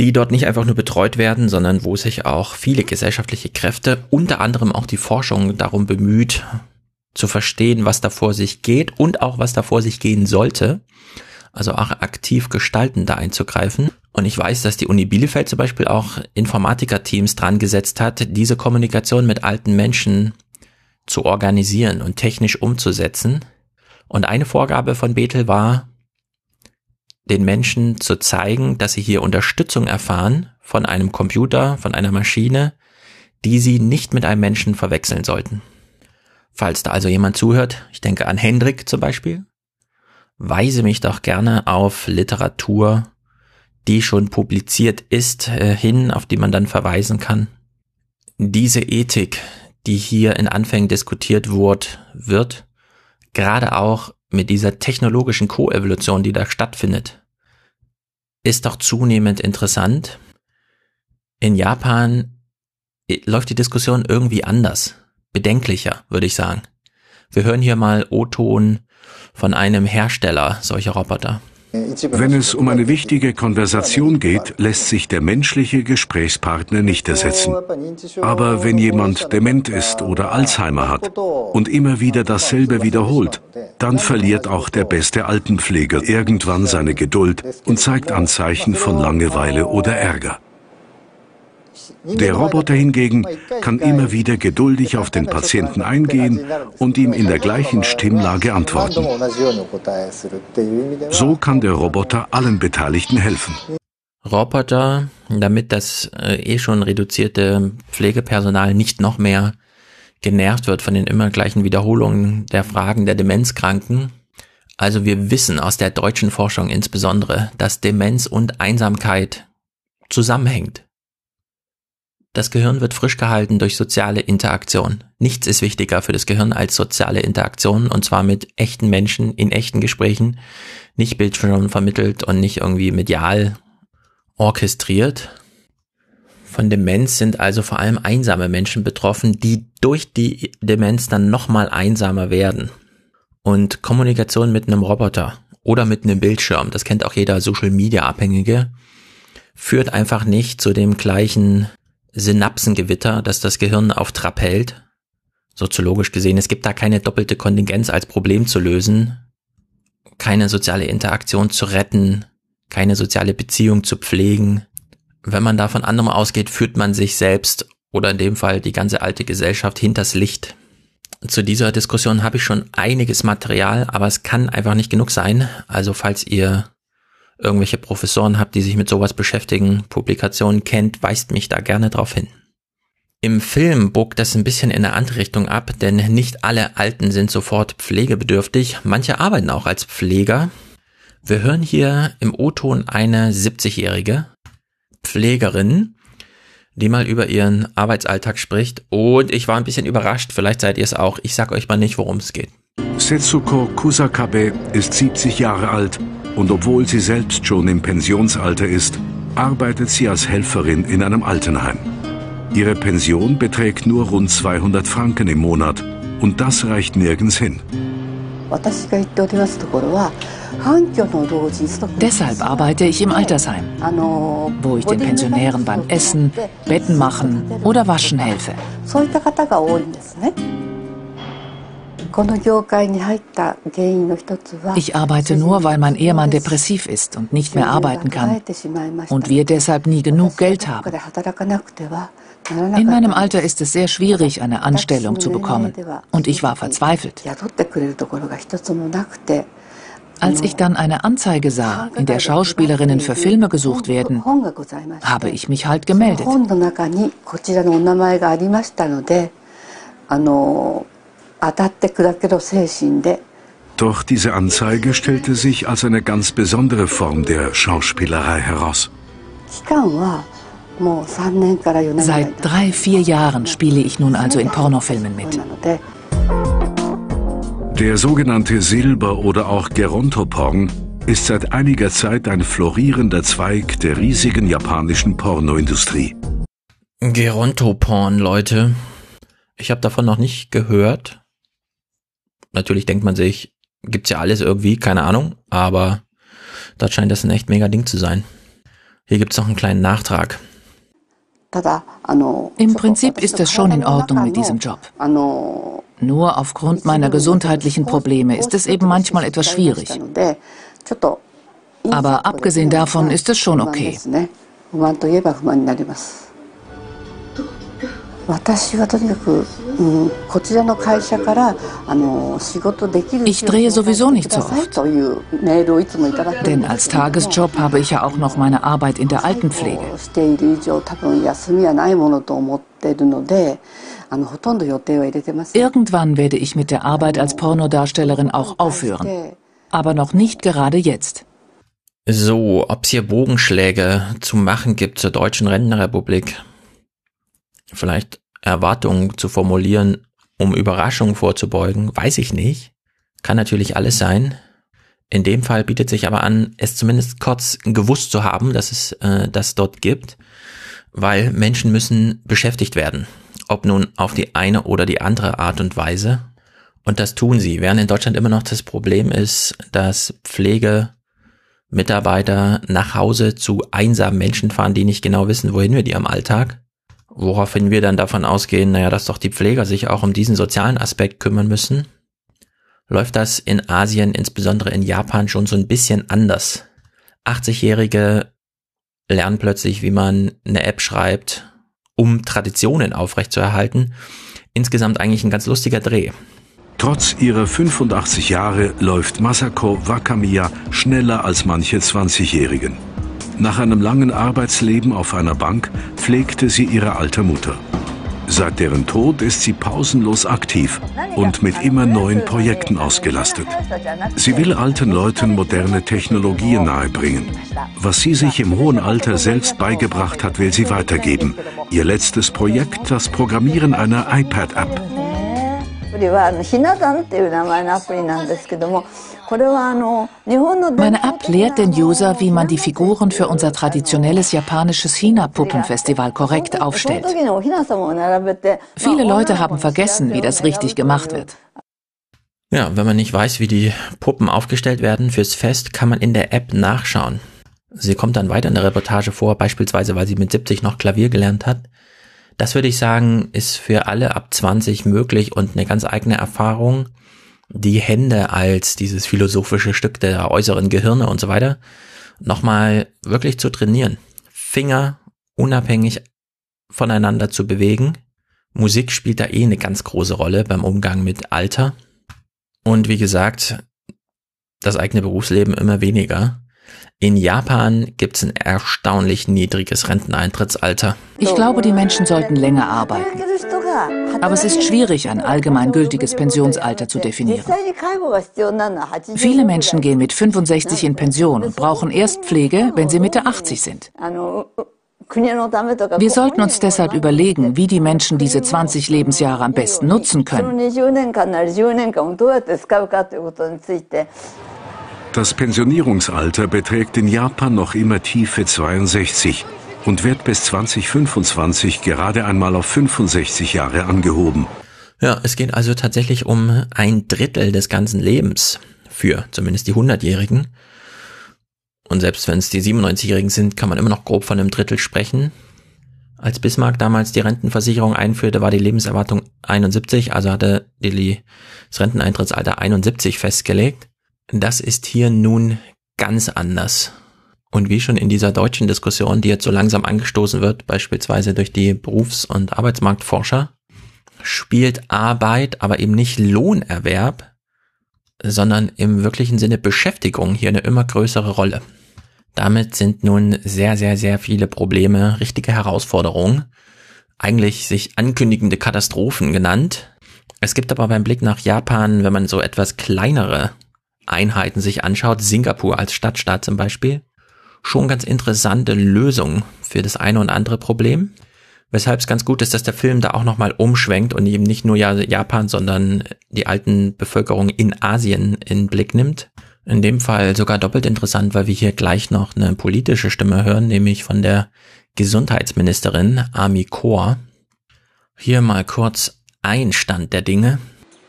die dort nicht einfach nur betreut werden, sondern wo sich auch viele gesellschaftliche Kräfte, unter anderem auch die Forschung darum bemüht, zu verstehen, was da vor sich geht und auch was da vor sich gehen sollte. Also auch aktiv gestalten da einzugreifen. Und ich weiß, dass die Uni Bielefeld zum Beispiel auch Informatiker-Teams dran gesetzt hat, diese Kommunikation mit alten Menschen zu organisieren und technisch umzusetzen. Und eine Vorgabe von Bethel war, den Menschen zu zeigen, dass sie hier Unterstützung erfahren von einem Computer, von einer Maschine, die sie nicht mit einem Menschen verwechseln sollten. Falls da also jemand zuhört, ich denke an Hendrik zum Beispiel, weise mich doch gerne auf Literatur, die schon publiziert ist, äh, hin, auf die man dann verweisen kann. Diese Ethik, die hier in Anfängen diskutiert wurde, wird, gerade auch mit dieser technologischen Koevolution, die da stattfindet, ist doch zunehmend interessant. In Japan äh, läuft die Diskussion irgendwie anders, bedenklicher, würde ich sagen. Wir hören hier mal O-Ton von einem Hersteller solcher Roboter. Wenn es um eine wichtige Konversation geht, lässt sich der menschliche Gesprächspartner nicht ersetzen. Aber wenn jemand dement ist oder Alzheimer hat und immer wieder dasselbe wiederholt, dann verliert auch der beste Altenpfleger irgendwann seine Geduld und zeigt Anzeichen von Langeweile oder Ärger. Der Roboter hingegen kann immer wieder geduldig auf den Patienten eingehen und ihm in der gleichen Stimmlage antworten. So kann der Roboter allen Beteiligten helfen. Roboter, damit das äh, eh schon reduzierte Pflegepersonal nicht noch mehr genervt wird von den immer gleichen Wiederholungen der Fragen der Demenzkranken. Also wir wissen aus der deutschen Forschung insbesondere, dass Demenz und Einsamkeit zusammenhängt. Das Gehirn wird frisch gehalten durch soziale Interaktion. Nichts ist wichtiger für das Gehirn als soziale Interaktion und zwar mit echten Menschen in echten Gesprächen, nicht Bildschirm vermittelt und nicht irgendwie medial orchestriert. Von Demenz sind also vor allem einsame Menschen betroffen, die durch die Demenz dann nochmal einsamer werden. Und Kommunikation mit einem Roboter oder mit einem Bildschirm, das kennt auch jeder Social Media Abhängige, führt einfach nicht zu dem gleichen Synapsengewitter, das das Gehirn auf Trab hält. Soziologisch gesehen, es gibt da keine doppelte Kontingenz als Problem zu lösen, keine soziale Interaktion zu retten, keine soziale Beziehung zu pflegen, wenn man da von anderem ausgeht, führt man sich selbst oder in dem Fall die ganze alte Gesellschaft hinters Licht. Zu dieser Diskussion habe ich schon einiges Material, aber es kann einfach nicht genug sein. Also falls ihr irgendwelche Professoren habt, die sich mit sowas beschäftigen, Publikationen kennt, weist mich da gerne drauf hin. Im Film bog das ein bisschen in eine andere Richtung ab, denn nicht alle Alten sind sofort pflegebedürftig. Manche arbeiten auch als Pfleger. Wir hören hier im O-Ton eine 70-Jährige, Pflegerin, die mal über ihren Arbeitsalltag spricht. Und ich war ein bisschen überrascht, vielleicht seid ihr es auch. Ich sag euch mal nicht, worum es geht. Setsuko Kusakabe ist 70 Jahre alt und obwohl sie selbst schon im Pensionsalter ist, arbeitet sie als Helferin in einem Altenheim. Ihre Pension beträgt nur rund 200 Franken im Monat und das reicht nirgends hin. Deshalb arbeite ich im Altersheim, wo ich den Pensionären beim Essen, Betten machen oder Waschen helfe. Ich arbeite nur, weil mein Ehemann depressiv ist und nicht mehr arbeiten kann und wir deshalb nie genug Geld haben. In meinem Alter ist es sehr schwierig, eine Anstellung zu bekommen und ich war verzweifelt. Als ich dann eine Anzeige sah, in der Schauspielerinnen für Filme gesucht werden, habe ich mich halt gemeldet. Doch diese Anzeige stellte sich als eine ganz besondere Form der Schauspielerei heraus. Seit drei, vier Jahren spiele ich nun also in Pornofilmen mit. Der sogenannte Silber- oder auch Gerontoporn ist seit einiger Zeit ein florierender Zweig der riesigen japanischen Pornoindustrie. Gerontoporn, Leute. Ich habe davon noch nicht gehört. Natürlich denkt man sich, gibt's ja alles irgendwie, keine Ahnung, aber dort scheint das ein echt mega Ding zu sein. Hier gibt's noch einen kleinen Nachtrag. Im Prinzip ist es schon in Ordnung mit diesem Job. Nur aufgrund meiner gesundheitlichen Probleme ist es eben manchmal etwas schwierig. Aber abgesehen davon ist es schon okay. Ich drehe sowieso nicht so oft. Denn als Tagesjob habe ich ja auch noch meine Arbeit in der Altenpflege. Irgendwann werde ich mit der Arbeit als Pornodarstellerin auch aufhören. Aber noch nicht gerade jetzt. So, ob es hier Bogenschläge zu machen gibt zur Deutschen Rentenrepublik. Vielleicht Erwartungen zu formulieren, um Überraschungen vorzubeugen, weiß ich nicht. Kann natürlich alles sein. In dem Fall bietet sich aber an, es zumindest kurz gewusst zu haben, dass es äh, das dort gibt, weil Menschen müssen beschäftigt werden ob nun auf die eine oder die andere Art und Weise. Und das tun sie, während in Deutschland immer noch das Problem ist, dass Pflegemitarbeiter nach Hause zu einsamen Menschen fahren, die nicht genau wissen, wohin wir die am Alltag. Woraufhin wir dann davon ausgehen, naja, dass doch die Pfleger sich auch um diesen sozialen Aspekt kümmern müssen. Läuft das in Asien, insbesondere in Japan, schon so ein bisschen anders. 80-Jährige lernen plötzlich, wie man eine App schreibt, um Traditionen aufrechtzuerhalten. Insgesamt eigentlich ein ganz lustiger Dreh. Trotz ihrer 85 Jahre läuft Masako Wakamiya schneller als manche 20-Jährigen. Nach einem langen Arbeitsleben auf einer Bank pflegte sie ihre alte Mutter. Seit deren Tod ist sie pausenlos aktiv und mit immer neuen Projekten ausgelastet. Sie will alten Leuten moderne Technologien nahebringen. Was sie sich im hohen Alter selbst beigebracht hat, will sie weitergeben. Ihr letztes Projekt, das Programmieren einer iPad-App. Meine App lehrt den User, wie man die Figuren für unser traditionelles japanisches Hina-Puppenfestival korrekt aufstellt. Viele Leute haben vergessen, wie das richtig gemacht wird. Ja, wenn man nicht weiß, wie die Puppen aufgestellt werden fürs Fest, kann man in der App nachschauen. Sie kommt dann weiter in der Reportage vor, beispielsweise weil sie mit 70 noch Klavier gelernt hat. Das würde ich sagen, ist für alle ab 20 möglich und eine ganz eigene Erfahrung die Hände als dieses philosophische Stück der äußeren Gehirne und so weiter nochmal wirklich zu trainieren. Finger unabhängig voneinander zu bewegen. Musik spielt da eh eine ganz große Rolle beim Umgang mit Alter. Und wie gesagt, das eigene Berufsleben immer weniger. In Japan gibt es ein erstaunlich niedriges Renteneintrittsalter. Ich glaube, die Menschen sollten länger arbeiten. Aber es ist schwierig, ein allgemeingültiges Pensionsalter zu definieren. Viele Menschen gehen mit 65 in Pension und brauchen erst Pflege, wenn sie Mitte 80 sind. Wir sollten uns deshalb überlegen, wie die Menschen diese 20 Lebensjahre am besten nutzen können. Das Pensionierungsalter beträgt in Japan noch immer tiefe 62 und wird bis 2025 gerade einmal auf 65 Jahre angehoben. Ja, es geht also tatsächlich um ein Drittel des ganzen Lebens für zumindest die 100-Jährigen. Und selbst wenn es die 97-Jährigen sind, kann man immer noch grob von einem Drittel sprechen. Als Bismarck damals die Rentenversicherung einführte, war die Lebenserwartung 71, also hatte die, das Renteneintrittsalter 71 festgelegt. Das ist hier nun ganz anders. Und wie schon in dieser deutschen Diskussion, die jetzt so langsam angestoßen wird, beispielsweise durch die Berufs- und Arbeitsmarktforscher, spielt Arbeit, aber eben nicht Lohnerwerb, sondern im wirklichen Sinne Beschäftigung hier eine immer größere Rolle. Damit sind nun sehr, sehr, sehr viele Probleme, richtige Herausforderungen, eigentlich sich ankündigende Katastrophen genannt. Es gibt aber beim Blick nach Japan, wenn man so etwas kleinere Einheiten sich anschaut, Singapur als Stadtstaat zum Beispiel, schon ganz interessante Lösungen für das eine und andere Problem. Weshalb es ganz gut ist, dass der Film da auch nochmal umschwenkt und eben nicht nur Japan, sondern die alten Bevölkerung in Asien in Blick nimmt. In dem Fall sogar doppelt interessant, weil wir hier gleich noch eine politische Stimme hören, nämlich von der Gesundheitsministerin Ami Kaur. Hier mal kurz ein Stand der Dinge.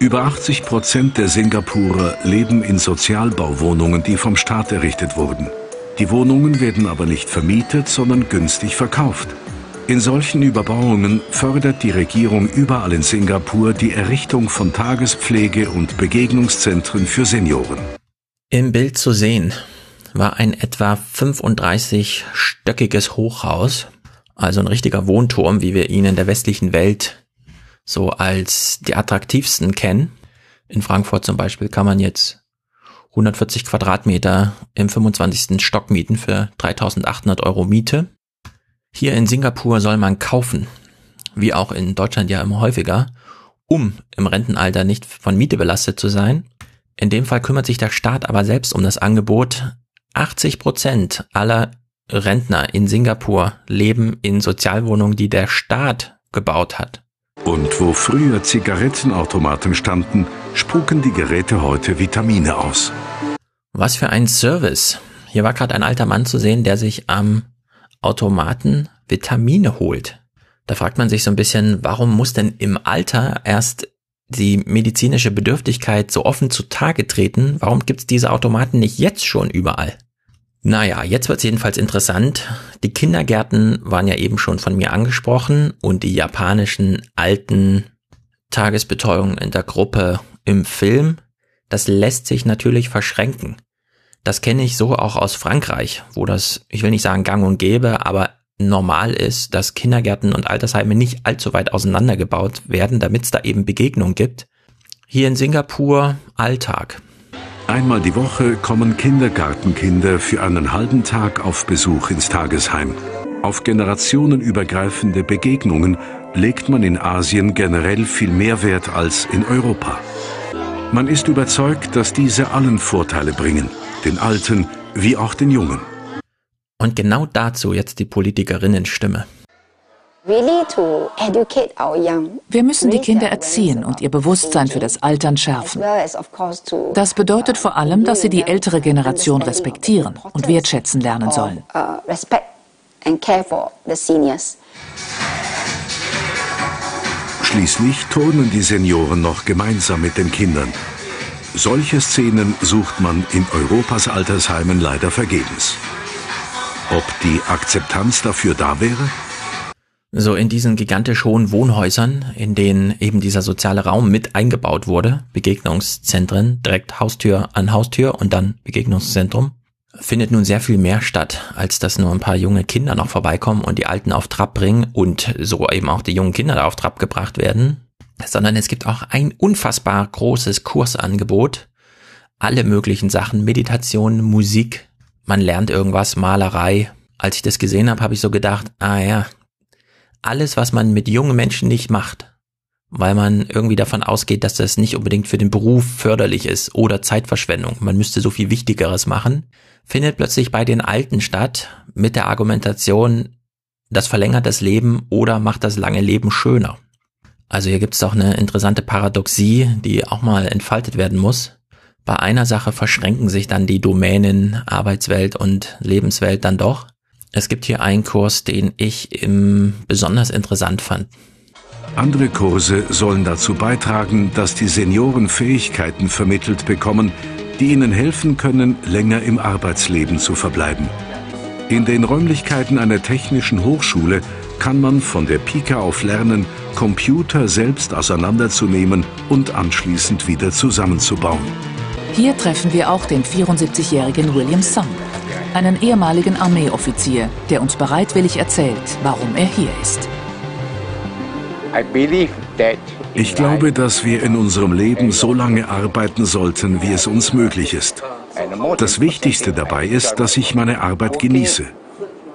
Über 80 Prozent der Singapurer leben in Sozialbauwohnungen, die vom Staat errichtet wurden. Die Wohnungen werden aber nicht vermietet, sondern günstig verkauft. In solchen Überbauungen fördert die Regierung überall in Singapur die Errichtung von Tagespflege- und Begegnungszentren für Senioren. Im Bild zu sehen war ein etwa 35-stöckiges Hochhaus, also ein richtiger Wohnturm, wie wir ihn in der westlichen Welt so als die attraktivsten kennen. In Frankfurt zum Beispiel kann man jetzt 140 Quadratmeter im 25. Stock mieten für 3800 Euro Miete. Hier in Singapur soll man kaufen, wie auch in Deutschland ja immer häufiger, um im Rentenalter nicht von Miete belastet zu sein. In dem Fall kümmert sich der Staat aber selbst um das Angebot. 80 Prozent aller Rentner in Singapur leben in Sozialwohnungen, die der Staat gebaut hat. Und wo früher Zigarettenautomaten standen, spucken die Geräte heute Vitamine aus. Was für ein Service. Hier war gerade ein alter Mann zu sehen, der sich am Automaten Vitamine holt. Da fragt man sich so ein bisschen, warum muss denn im Alter erst die medizinische Bedürftigkeit so offen zutage treten? Warum gibt's diese Automaten nicht jetzt schon überall? Naja, jetzt wird's jedenfalls interessant. Die Kindergärten waren ja eben schon von mir angesprochen und die japanischen alten Tagesbetreuungen in der Gruppe im Film, das lässt sich natürlich verschränken. Das kenne ich so auch aus Frankreich, wo das, ich will nicht sagen gang und gäbe, aber normal ist, dass Kindergärten und Altersheime nicht allzu weit auseinandergebaut werden, damit es da eben Begegnungen gibt. Hier in Singapur Alltag. Einmal die Woche kommen Kindergartenkinder für einen halben Tag auf Besuch ins Tagesheim. Auf generationenübergreifende Begegnungen legt man in Asien generell viel mehr Wert als in Europa. Man ist überzeugt, dass diese allen Vorteile bringen, den Alten wie auch den Jungen. Und genau dazu jetzt die Politikerinnenstimme. Wir müssen die Kinder erziehen und ihr Bewusstsein für das Altern schärfen. Das bedeutet vor allem, dass sie die ältere Generation respektieren und wertschätzen lernen sollen. Schließlich turnen die Senioren noch gemeinsam mit den Kindern. Solche Szenen sucht man in Europas Altersheimen leider vergebens. Ob die Akzeptanz dafür da wäre? So in diesen gigantisch hohen Wohnhäusern, in denen eben dieser soziale Raum mit eingebaut wurde, Begegnungszentren, direkt Haustür an Haustür und dann Begegnungszentrum, findet nun sehr viel mehr statt, als dass nur ein paar junge Kinder noch vorbeikommen und die Alten auf Trab bringen und so eben auch die jungen Kinder da auf Trab gebracht werden, sondern es gibt auch ein unfassbar großes Kursangebot, alle möglichen Sachen, Meditation, Musik, man lernt irgendwas, Malerei. Als ich das gesehen habe, habe ich so gedacht, ah ja, alles, was man mit jungen Menschen nicht macht, weil man irgendwie davon ausgeht, dass das nicht unbedingt für den Beruf förderlich ist oder Zeitverschwendung, man müsste so viel Wichtigeres machen, findet plötzlich bei den Alten statt mit der Argumentation, das verlängert das Leben oder macht das lange Leben schöner. Also hier gibt es doch eine interessante Paradoxie, die auch mal entfaltet werden muss. Bei einer Sache verschränken sich dann die Domänen Arbeitswelt und Lebenswelt dann doch. Es gibt hier einen Kurs, den ich im besonders interessant fand. Andere Kurse sollen dazu beitragen, dass die Senioren Fähigkeiten vermittelt bekommen, die ihnen helfen können, länger im Arbeitsleben zu verbleiben. In den Räumlichkeiten einer technischen Hochschule kann man von der Pika auf lernen, Computer selbst auseinanderzunehmen und anschließend wieder zusammenzubauen. Hier treffen wir auch den 74-jährigen William Sung einen ehemaligen Armeeoffizier, der uns bereitwillig erzählt, warum er hier ist. Ich glaube, dass wir in unserem Leben so lange arbeiten sollten, wie es uns möglich ist. Das Wichtigste dabei ist, dass ich meine Arbeit genieße.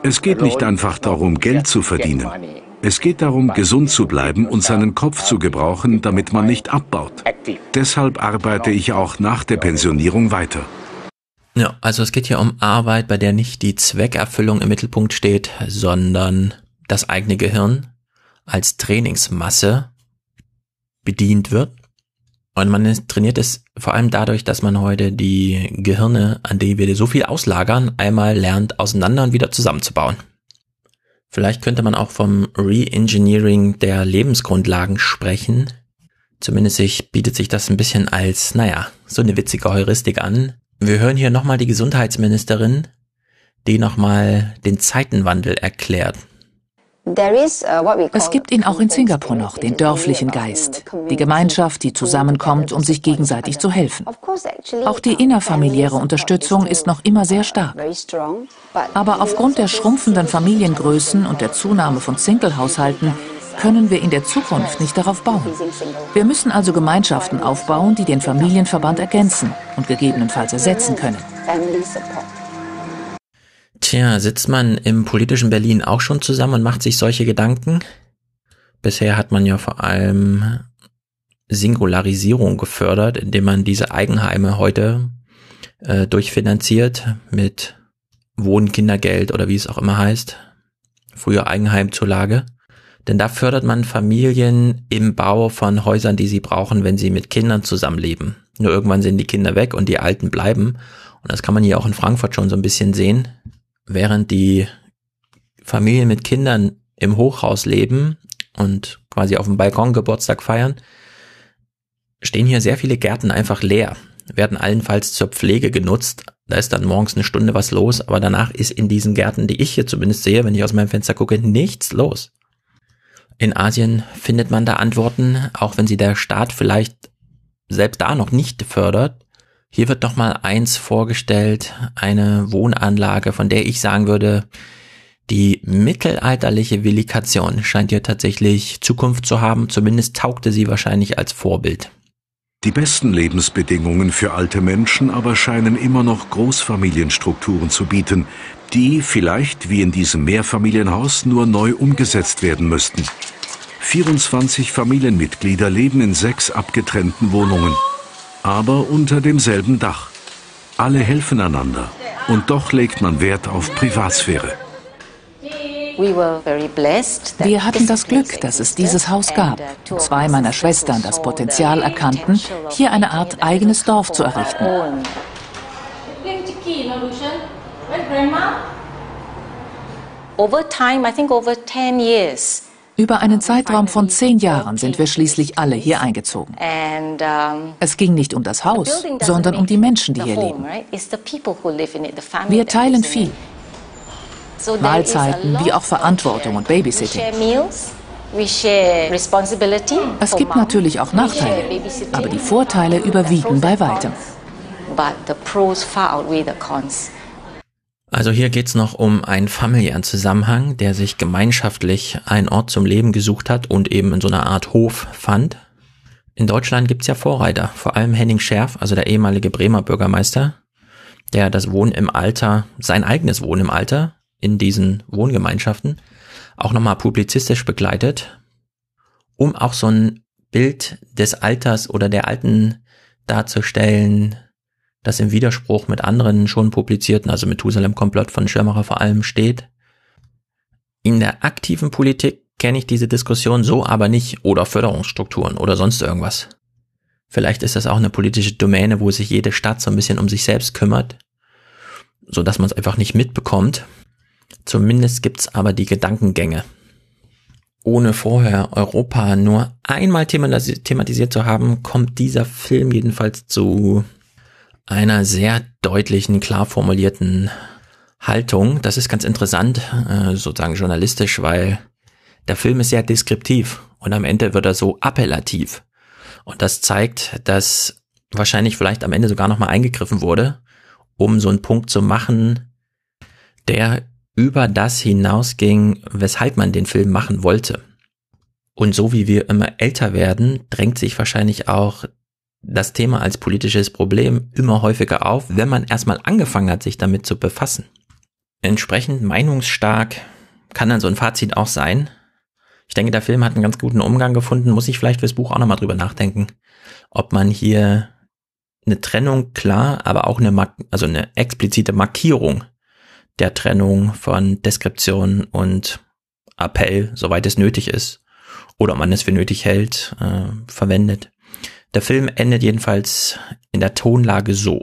Es geht nicht einfach darum, Geld zu verdienen. Es geht darum, gesund zu bleiben und seinen Kopf zu gebrauchen, damit man nicht abbaut. Deshalb arbeite ich auch nach der Pensionierung weiter. Ja, also es geht hier um Arbeit, bei der nicht die Zweckerfüllung im Mittelpunkt steht, sondern das eigene Gehirn als Trainingsmasse bedient wird. Und man trainiert es vor allem dadurch, dass man heute die Gehirne, an die wir so viel auslagern, einmal lernt, auseinander und wieder zusammenzubauen. Vielleicht könnte man auch vom Re-Engineering der Lebensgrundlagen sprechen. Zumindest sich, bietet sich das ein bisschen als, naja, so eine witzige Heuristik an, wir hören hier nochmal die Gesundheitsministerin, die nochmal den Zeitenwandel erklärt. Uh, es gibt ihn auch in Singapur noch, den dörflichen Geist, die Gemeinschaft, die zusammenkommt, um sich gegenseitig zu helfen. Auch die innerfamiliäre Unterstützung ist noch immer sehr stark. Aber aufgrund der schrumpfenden Familiengrößen und der Zunahme von Single-Haushalten können wir in der Zukunft nicht darauf bauen. Wir müssen also Gemeinschaften aufbauen, die den Familienverband ergänzen und gegebenenfalls ersetzen können. Tja, sitzt man im politischen Berlin auch schon zusammen und macht sich solche Gedanken? Bisher hat man ja vor allem Singularisierung gefördert, indem man diese Eigenheime heute äh, durchfinanziert mit Wohnkindergeld oder wie es auch immer heißt. Früher Eigenheimzulage. Denn da fördert man Familien im Bau von Häusern, die sie brauchen, wenn sie mit Kindern zusammenleben. Nur irgendwann sind die Kinder weg und die Alten bleiben. Und das kann man hier auch in Frankfurt schon so ein bisschen sehen. Während die Familien mit Kindern im Hochhaus leben und quasi auf dem Balkon Geburtstag feiern, stehen hier sehr viele Gärten einfach leer, werden allenfalls zur Pflege genutzt. Da ist dann morgens eine Stunde was los, aber danach ist in diesen Gärten, die ich hier zumindest sehe, wenn ich aus meinem Fenster gucke, nichts los. In Asien findet man da Antworten, auch wenn sie der Staat vielleicht selbst da noch nicht fördert. Hier wird doch mal eins vorgestellt, eine Wohnanlage, von der ich sagen würde, die mittelalterliche Villikation scheint hier tatsächlich Zukunft zu haben, zumindest taugte sie wahrscheinlich als Vorbild. Die besten Lebensbedingungen für alte Menschen aber scheinen immer noch Großfamilienstrukturen zu bieten, die vielleicht wie in diesem Mehrfamilienhaus nur neu umgesetzt werden müssten. 24 Familienmitglieder leben in sechs abgetrennten Wohnungen, aber unter demselben Dach. Alle helfen einander und doch legt man Wert auf Privatsphäre. Wir hatten das Glück, dass es dieses Haus gab. Zwei meiner Schwestern das Potenzial erkannten, hier eine Art eigenes Dorf zu errichten. Über einen Zeitraum von zehn Jahren sind wir schließlich alle hier eingezogen. Es ging nicht um das Haus, sondern um die Menschen, die hier leben. Wir teilen viel. Mahlzeiten wie auch Verantwortung und Babysitting. Es gibt natürlich auch Nachteile, aber die Vorteile überwiegen bei weitem. Also hier geht's noch um einen familiären Zusammenhang, der sich gemeinschaftlich einen Ort zum Leben gesucht hat und eben in so einer Art Hof fand. In Deutschland gibt's ja Vorreiter, vor allem Henning Scherf, also der ehemalige Bremer Bürgermeister, der das Wohnen im Alter, sein eigenes Wohnen im Alter in diesen Wohngemeinschaften auch nochmal publizistisch begleitet, um auch so ein Bild des Alters oder der Alten darzustellen, das im Widerspruch mit anderen schon publizierten, also Methusalem-Komplott von Schirmacher vor allem steht. In der aktiven Politik kenne ich diese Diskussion so aber nicht oder Förderungsstrukturen oder sonst irgendwas. Vielleicht ist das auch eine politische Domäne, wo sich jede Stadt so ein bisschen um sich selbst kümmert, so dass man es einfach nicht mitbekommt. Zumindest gibt's aber die Gedankengänge. Ohne vorher Europa nur einmal thematisiert zu haben, kommt dieser Film jedenfalls zu einer sehr deutlichen, klar formulierten Haltung. Das ist ganz interessant, äh, sozusagen journalistisch, weil der Film ist sehr deskriptiv und am Ende wird er so appellativ. Und das zeigt, dass wahrscheinlich vielleicht am Ende sogar nochmal eingegriffen wurde, um so einen Punkt zu machen, der über das hinausging, weshalb man den Film machen wollte. Und so wie wir immer älter werden, drängt sich wahrscheinlich auch das Thema als politisches Problem immer häufiger auf, wenn man erstmal angefangen hat, sich damit zu befassen. Entsprechend meinungsstark kann dann so ein Fazit auch sein. Ich denke, der Film hat einen ganz guten Umgang gefunden, muss ich vielleicht fürs Buch auch nochmal drüber nachdenken, ob man hier eine Trennung klar, aber auch eine, also eine explizite Markierung der Trennung von Deskription und Appell, soweit es nötig ist, oder man es für nötig hält, äh, verwendet. Der Film endet jedenfalls in der Tonlage so.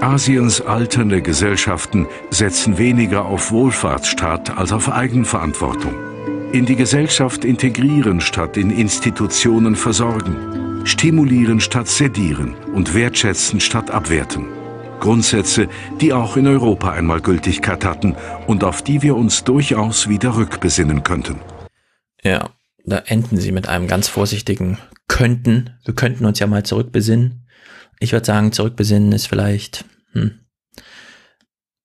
Asiens alternde Gesellschaften setzen weniger auf Wohlfahrtsstaat als auf Eigenverantwortung. In die Gesellschaft integrieren statt in Institutionen versorgen. Stimulieren statt sedieren und wertschätzen statt abwerten. Grundsätze, die auch in Europa einmal Gültigkeit hatten und auf die wir uns durchaus wieder rückbesinnen könnten. Ja, da enden sie mit einem ganz vorsichtigen könnten. Wir könnten uns ja mal zurückbesinnen. Ich würde sagen, zurückbesinnen ist vielleicht hm,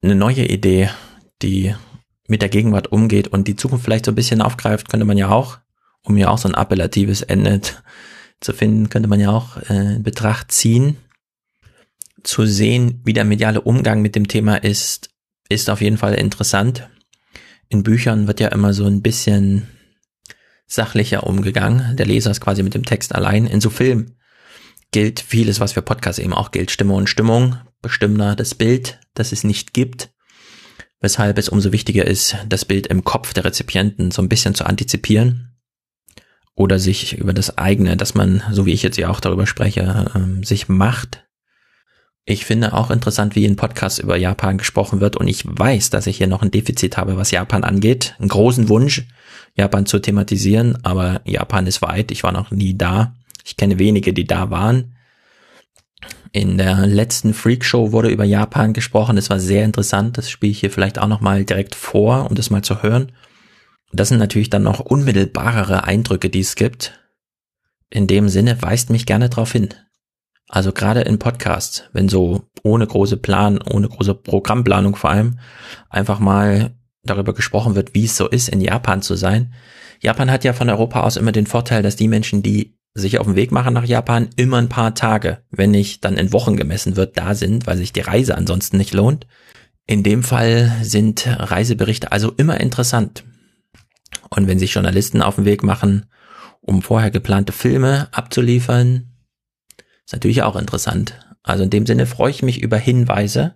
eine neue Idee, die mit der Gegenwart umgeht und die Zukunft vielleicht so ein bisschen aufgreift, könnte man ja auch, um ja auch so ein appellatives Ende zu finden, könnte man ja auch äh, in Betracht ziehen zu sehen, wie der mediale Umgang mit dem Thema ist, ist auf jeden Fall interessant. In Büchern wird ja immer so ein bisschen sachlicher umgegangen. Der Leser ist quasi mit dem Text allein. In so Film gilt vieles, was für Podcasts eben auch gilt. Stimme und Stimmung, bestimmter das Bild, das es nicht gibt. Weshalb es umso wichtiger ist, das Bild im Kopf der Rezipienten so ein bisschen zu antizipieren. Oder sich über das eigene, dass man, so wie ich jetzt ja auch darüber spreche, ähm, sich macht, ich finde auch interessant, wie in Podcasts über Japan gesprochen wird und ich weiß, dass ich hier noch ein Defizit habe, was Japan angeht. Einen großen Wunsch, Japan zu thematisieren, aber Japan ist weit. Ich war noch nie da. Ich kenne wenige, die da waren. In der letzten Freakshow wurde über Japan gesprochen. Das war sehr interessant. Das spiele ich hier vielleicht auch noch mal direkt vor, um das mal zu hören. Das sind natürlich dann noch unmittelbarere Eindrücke, die es gibt. In dem Sinne weist mich gerne darauf hin. Also gerade in Podcasts, wenn so ohne große Plan, ohne große Programmplanung vor allem, einfach mal darüber gesprochen wird, wie es so ist, in Japan zu sein. Japan hat ja von Europa aus immer den Vorteil, dass die Menschen, die sich auf den Weg machen nach Japan, immer ein paar Tage, wenn nicht dann in Wochen gemessen wird, da sind, weil sich die Reise ansonsten nicht lohnt. In dem Fall sind Reiseberichte also immer interessant. Und wenn sich Journalisten auf den Weg machen, um vorher geplante Filme abzuliefern. Ist natürlich auch interessant. Also in dem Sinne freue ich mich über Hinweise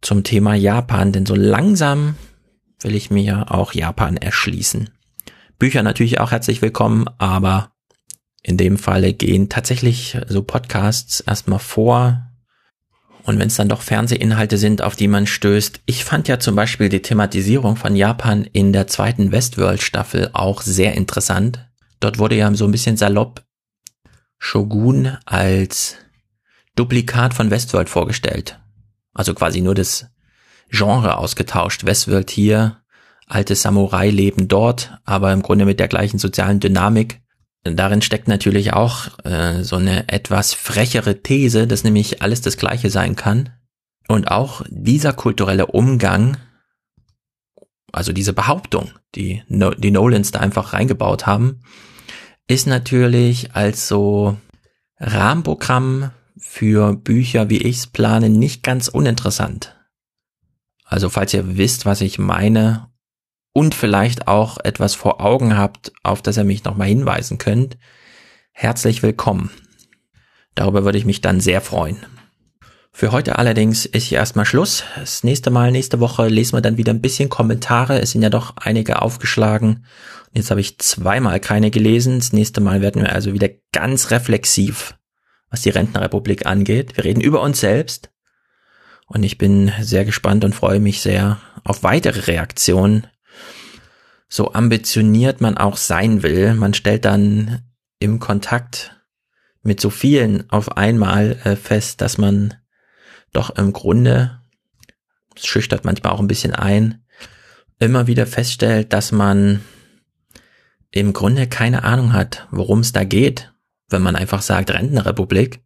zum Thema Japan, denn so langsam will ich mir auch Japan erschließen. Bücher natürlich auch herzlich willkommen, aber in dem Falle gehen tatsächlich so Podcasts erstmal vor. Und wenn es dann doch Fernsehinhalte sind, auf die man stößt. Ich fand ja zum Beispiel die Thematisierung von Japan in der zweiten Westworld-Staffel auch sehr interessant. Dort wurde ja so ein bisschen salopp Shogun als Duplikat von Westworld vorgestellt. Also quasi nur das Genre ausgetauscht. Westworld hier, alte Samurai leben dort, aber im Grunde mit der gleichen sozialen Dynamik. Darin steckt natürlich auch äh, so eine etwas frechere These, dass nämlich alles das Gleiche sein kann. Und auch dieser kulturelle Umgang, also diese Behauptung, die, no die Nolans da einfach reingebaut haben, ist natürlich als so Rahmenprogramm für Bücher, wie ich's plane, nicht ganz uninteressant. Also falls ihr wisst, was ich meine und vielleicht auch etwas vor Augen habt, auf das ihr mich nochmal hinweisen könnt, herzlich willkommen. Darüber würde ich mich dann sehr freuen. Für heute allerdings ist hier erstmal Schluss. Das nächste Mal, nächste Woche lesen wir dann wieder ein bisschen Kommentare. Es sind ja doch einige aufgeschlagen. Jetzt habe ich zweimal keine gelesen. Das nächste Mal werden wir also wieder ganz reflexiv, was die Rentenrepublik angeht. Wir reden über uns selbst. Und ich bin sehr gespannt und freue mich sehr auf weitere Reaktionen so ambitioniert man auch sein will, man stellt dann im Kontakt mit so vielen auf einmal äh, fest, dass man doch im Grunde, es schüchtert manchmal auch ein bisschen ein, immer wieder feststellt, dass man im Grunde keine Ahnung hat, worum es da geht, wenn man einfach sagt Rentenrepublik.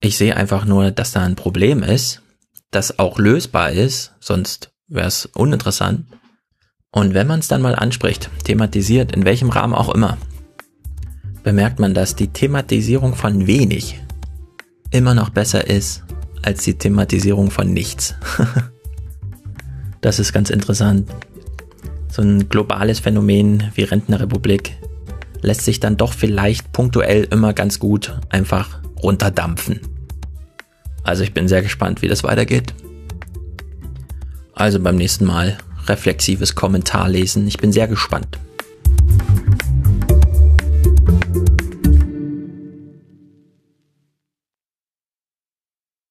Ich sehe einfach nur, dass da ein Problem ist, das auch lösbar ist, sonst wäre es uninteressant. Und wenn man es dann mal anspricht, thematisiert, in welchem Rahmen auch immer, bemerkt man, dass die Thematisierung von wenig immer noch besser ist als die Thematisierung von nichts. das ist ganz interessant. So ein globales Phänomen wie Rentnerrepublik lässt sich dann doch vielleicht punktuell immer ganz gut einfach runterdampfen. Also ich bin sehr gespannt, wie das weitergeht. Also beim nächsten Mal reflexives Kommentar lesen. Ich bin sehr gespannt.